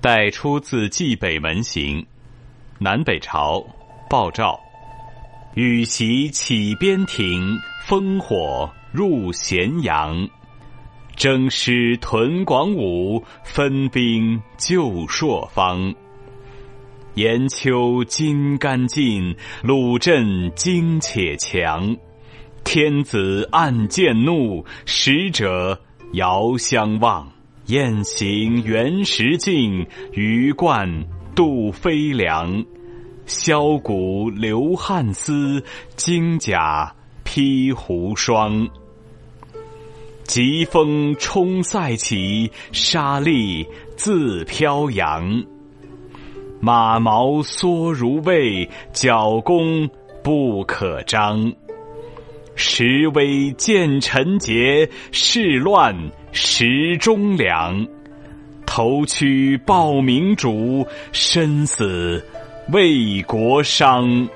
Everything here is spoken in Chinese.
代出自《蓟北门行》，南北朝，鲍照。羽檄起边庭，烽火入咸阳。征师屯广武，分兵救朔方。严秋金干尽，鲁镇精且强。天子暗见怒，使者遥相望。雁行原石径，鱼贯渡飞梁。箫鼓流汉丝，金甲披胡霜。疾风冲塞起，沙砾自飘扬。马毛缩如畏，角弓不可张。时危见臣节，世乱时忠良。头躯报明主，身死为国殇。